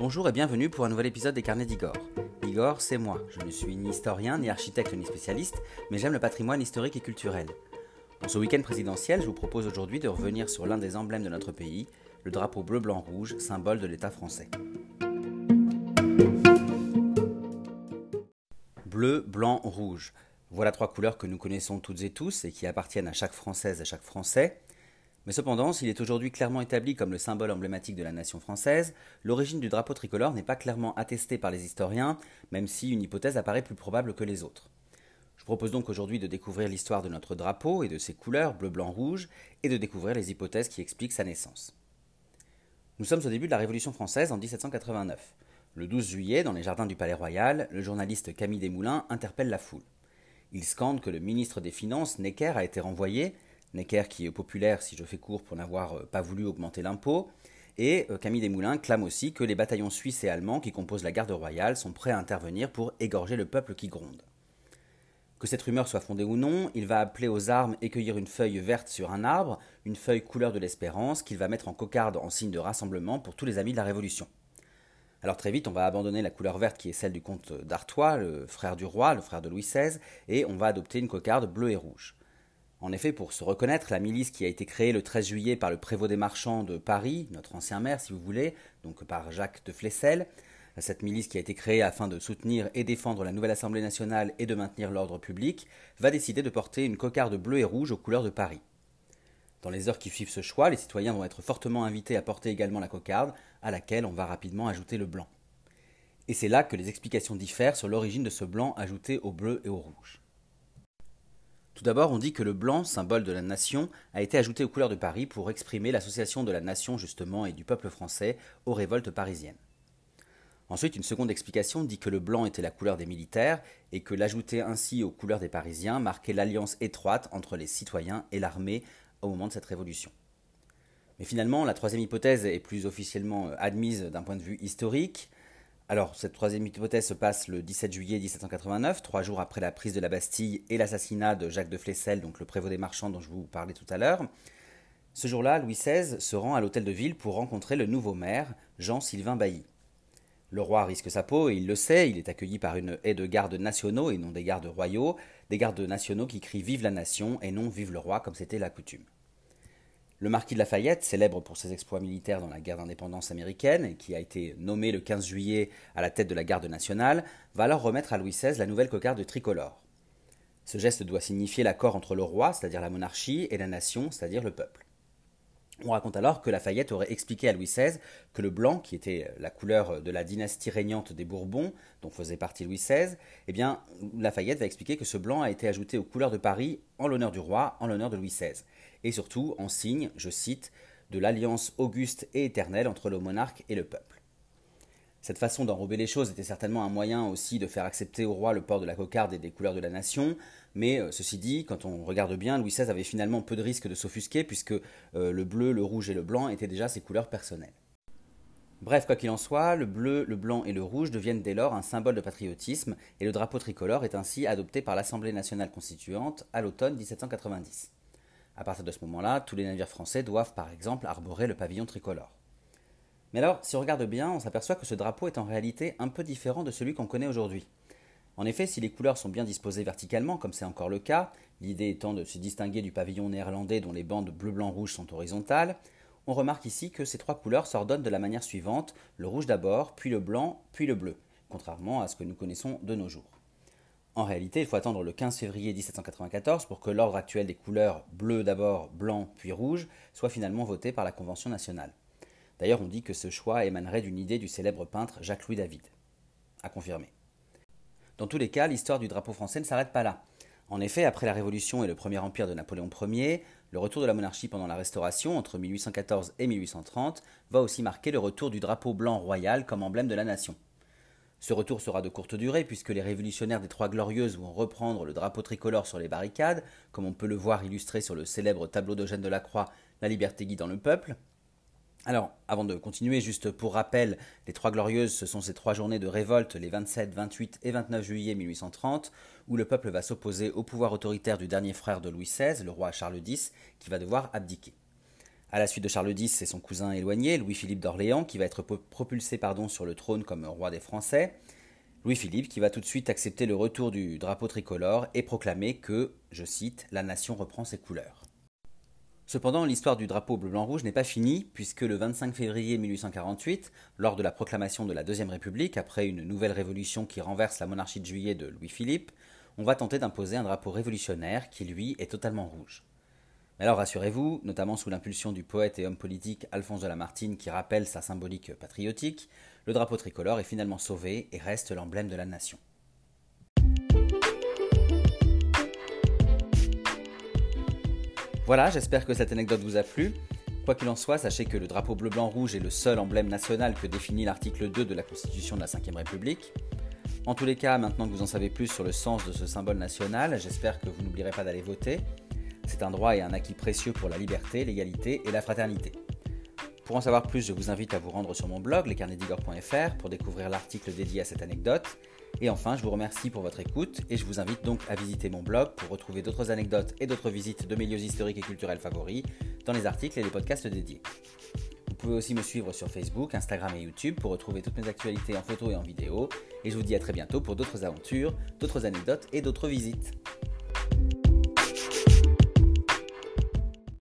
Bonjour et bienvenue pour un nouvel épisode des Carnets d'Igor. Igor, c'est moi. Je ne suis ni historien, ni architecte, ni spécialiste, mais j'aime le patrimoine historique et culturel. Dans ce week-end présidentiel, je vous propose aujourd'hui de revenir sur l'un des emblèmes de notre pays, le drapeau bleu-blanc-rouge, symbole de l'État français. Bleu, blanc, rouge. Voilà trois couleurs que nous connaissons toutes et tous et qui appartiennent à chaque Française et chaque Français. Mais cependant, s'il est aujourd'hui clairement établi comme le symbole emblématique de la nation française, l'origine du drapeau tricolore n'est pas clairement attestée par les historiens, même si une hypothèse apparaît plus probable que les autres. Je propose donc aujourd'hui de découvrir l'histoire de notre drapeau et de ses couleurs bleu, blanc, rouge, et de découvrir les hypothèses qui expliquent sa naissance. Nous sommes au début de la Révolution française en 1789. Le 12 juillet, dans les jardins du Palais Royal, le journaliste Camille Desmoulins interpelle la foule. Il scande que le ministre des Finances, Necker, a été renvoyé, Necker qui est populaire, si je fais court, pour n'avoir euh, pas voulu augmenter l'impôt, et euh, Camille Desmoulins clame aussi que les bataillons suisses et allemands qui composent la garde royale sont prêts à intervenir pour égorger le peuple qui gronde. Que cette rumeur soit fondée ou non, il va appeler aux armes et cueillir une feuille verte sur un arbre, une feuille couleur de l'espérance, qu'il va mettre en cocarde en signe de rassemblement pour tous les amis de la Révolution. Alors très vite, on va abandonner la couleur verte qui est celle du comte d'Artois, le frère du roi, le frère de Louis XVI, et on va adopter une cocarde bleue et rouge. En effet, pour se reconnaître, la milice qui a été créée le 13 juillet par le prévôt des marchands de Paris, notre ancien maire si vous voulez, donc par Jacques de Flessel, cette milice qui a été créée afin de soutenir et défendre la nouvelle Assemblée nationale et de maintenir l'ordre public, va décider de porter une cocarde bleue et rouge aux couleurs de Paris. Dans les heures qui suivent ce choix, les citoyens vont être fortement invités à porter également la cocarde, à laquelle on va rapidement ajouter le blanc. Et c'est là que les explications diffèrent sur l'origine de ce blanc ajouté au bleu et au rouge. Tout d'abord, on dit que le blanc, symbole de la nation, a été ajouté aux couleurs de Paris pour exprimer l'association de la nation justement et du peuple français aux révoltes parisiennes. Ensuite, une seconde explication dit que le blanc était la couleur des militaires et que l'ajouter ainsi aux couleurs des Parisiens marquait l'alliance étroite entre les citoyens et l'armée au moment de cette révolution. Mais finalement, la troisième hypothèse est plus officiellement euh, admise d'un point de vue historique. Alors, cette troisième hypothèse se passe le 17 juillet 1789, trois jours après la prise de la Bastille et l'assassinat de Jacques de Flessel, donc le prévôt des marchands dont je vous parlais tout à l'heure. Ce jour-là, Louis XVI se rend à l'hôtel de ville pour rencontrer le nouveau maire, Jean-Sylvain Bailly. Le roi risque sa peau et il le sait, il est accueilli par une haie de gardes nationaux et non des gardes royaux, des gardes nationaux qui crient Vive la nation et non Vive le roi comme c'était la coutume. Le marquis de Lafayette, célèbre pour ses exploits militaires dans la guerre d'indépendance américaine et qui a été nommé le 15 juillet à la tête de la garde nationale, va alors remettre à Louis XVI la nouvelle cocarde tricolore. Ce geste doit signifier l'accord entre le roi, c'est-à-dire la monarchie, et la nation, c'est-à-dire le peuple. On raconte alors que Lafayette aurait expliqué à Louis XVI que le blanc, qui était la couleur de la dynastie régnante des Bourbons, dont faisait partie Louis XVI, eh bien, Lafayette va expliquer que ce blanc a été ajouté aux couleurs de Paris en l'honneur du roi, en l'honneur de Louis XVI et surtout en signe, je cite, de l'alliance auguste et éternelle entre le monarque et le peuple. Cette façon d'enrober les choses était certainement un moyen aussi de faire accepter au roi le port de la cocarde et des couleurs de la nation, mais euh, ceci dit, quand on regarde bien, Louis XVI avait finalement peu de risque de s'offusquer puisque euh, le bleu, le rouge et le blanc étaient déjà ses couleurs personnelles. Bref, quoi qu'il en soit, le bleu, le blanc et le rouge deviennent dès lors un symbole de patriotisme et le drapeau tricolore est ainsi adopté par l'Assemblée nationale constituante à l'automne 1790. À partir de ce moment-là, tous les navires français doivent par exemple arborer le pavillon tricolore. Mais alors, si on regarde bien, on s'aperçoit que ce drapeau est en réalité un peu différent de celui qu'on connaît aujourd'hui. En effet, si les couleurs sont bien disposées verticalement, comme c'est encore le cas, l'idée étant de se distinguer du pavillon néerlandais dont les bandes bleu-blanc-rouge sont horizontales, on remarque ici que ces trois couleurs s'ordonnent de la manière suivante, le rouge d'abord, puis le blanc, puis le bleu, contrairement à ce que nous connaissons de nos jours. En réalité, il faut attendre le 15 février 1794 pour que l'ordre actuel des couleurs bleu d'abord, blanc puis rouge soit finalement voté par la Convention nationale. D'ailleurs, on dit que ce choix émanerait d'une idée du célèbre peintre Jacques-Louis David. À confirmer. Dans tous les cas, l'histoire du drapeau français ne s'arrête pas là. En effet, après la Révolution et le Premier Empire de Napoléon Ier, le retour de la monarchie pendant la Restauration, entre 1814 et 1830, va aussi marquer le retour du drapeau blanc royal comme emblème de la nation. Ce retour sera de courte durée puisque les révolutionnaires des Trois Glorieuses vont reprendre le drapeau tricolore sur les barricades, comme on peut le voir illustré sur le célèbre tableau d'Eugène Delacroix La liberté guidant le peuple. Alors, avant de continuer, juste pour rappel, les Trois Glorieuses, ce sont ces trois journées de révolte, les 27, 28 et 29 juillet 1830, où le peuple va s'opposer au pouvoir autoritaire du dernier frère de Louis XVI, le roi Charles X, qui va devoir abdiquer. À la suite de Charles X, c'est son cousin éloigné, Louis-Philippe d'Orléans, qui va être propulsé pardon, sur le trône comme roi des Français. Louis-Philippe qui va tout de suite accepter le retour du drapeau tricolore et proclamer que, je cite, la nation reprend ses couleurs. Cependant, l'histoire du drapeau bleu-blanc-rouge n'est pas finie, puisque le 25 février 1848, lors de la proclamation de la Deuxième République, après une nouvelle révolution qui renverse la monarchie de juillet de Louis-Philippe, on va tenter d'imposer un drapeau révolutionnaire qui, lui, est totalement rouge. Mais alors rassurez-vous, notamment sous l'impulsion du poète et homme politique Alphonse de Lamartine qui rappelle sa symbolique patriotique, le drapeau tricolore est finalement sauvé et reste l'emblème de la nation. Voilà, j'espère que cette anecdote vous a plu. Quoi qu'il en soit, sachez que le drapeau bleu-blanc-rouge est le seul emblème national que définit l'article 2 de la Constitution de la Ve République. En tous les cas, maintenant que vous en savez plus sur le sens de ce symbole national, j'espère que vous n'oublierez pas d'aller voter. C'est un droit et un acquis précieux pour la liberté, l'égalité et la fraternité. Pour en savoir plus, je vous invite à vous rendre sur mon blog, lescarnedigor.fr, pour découvrir l'article dédié à cette anecdote. Et enfin, je vous remercie pour votre écoute et je vous invite donc à visiter mon blog pour retrouver d'autres anecdotes et d'autres visites de mes lieux historiques et culturels favoris dans les articles et les podcasts dédiés. Vous pouvez aussi me suivre sur Facebook, Instagram et YouTube pour retrouver toutes mes actualités en photo et en vidéo. Et je vous dis à très bientôt pour d'autres aventures, d'autres anecdotes et d'autres visites.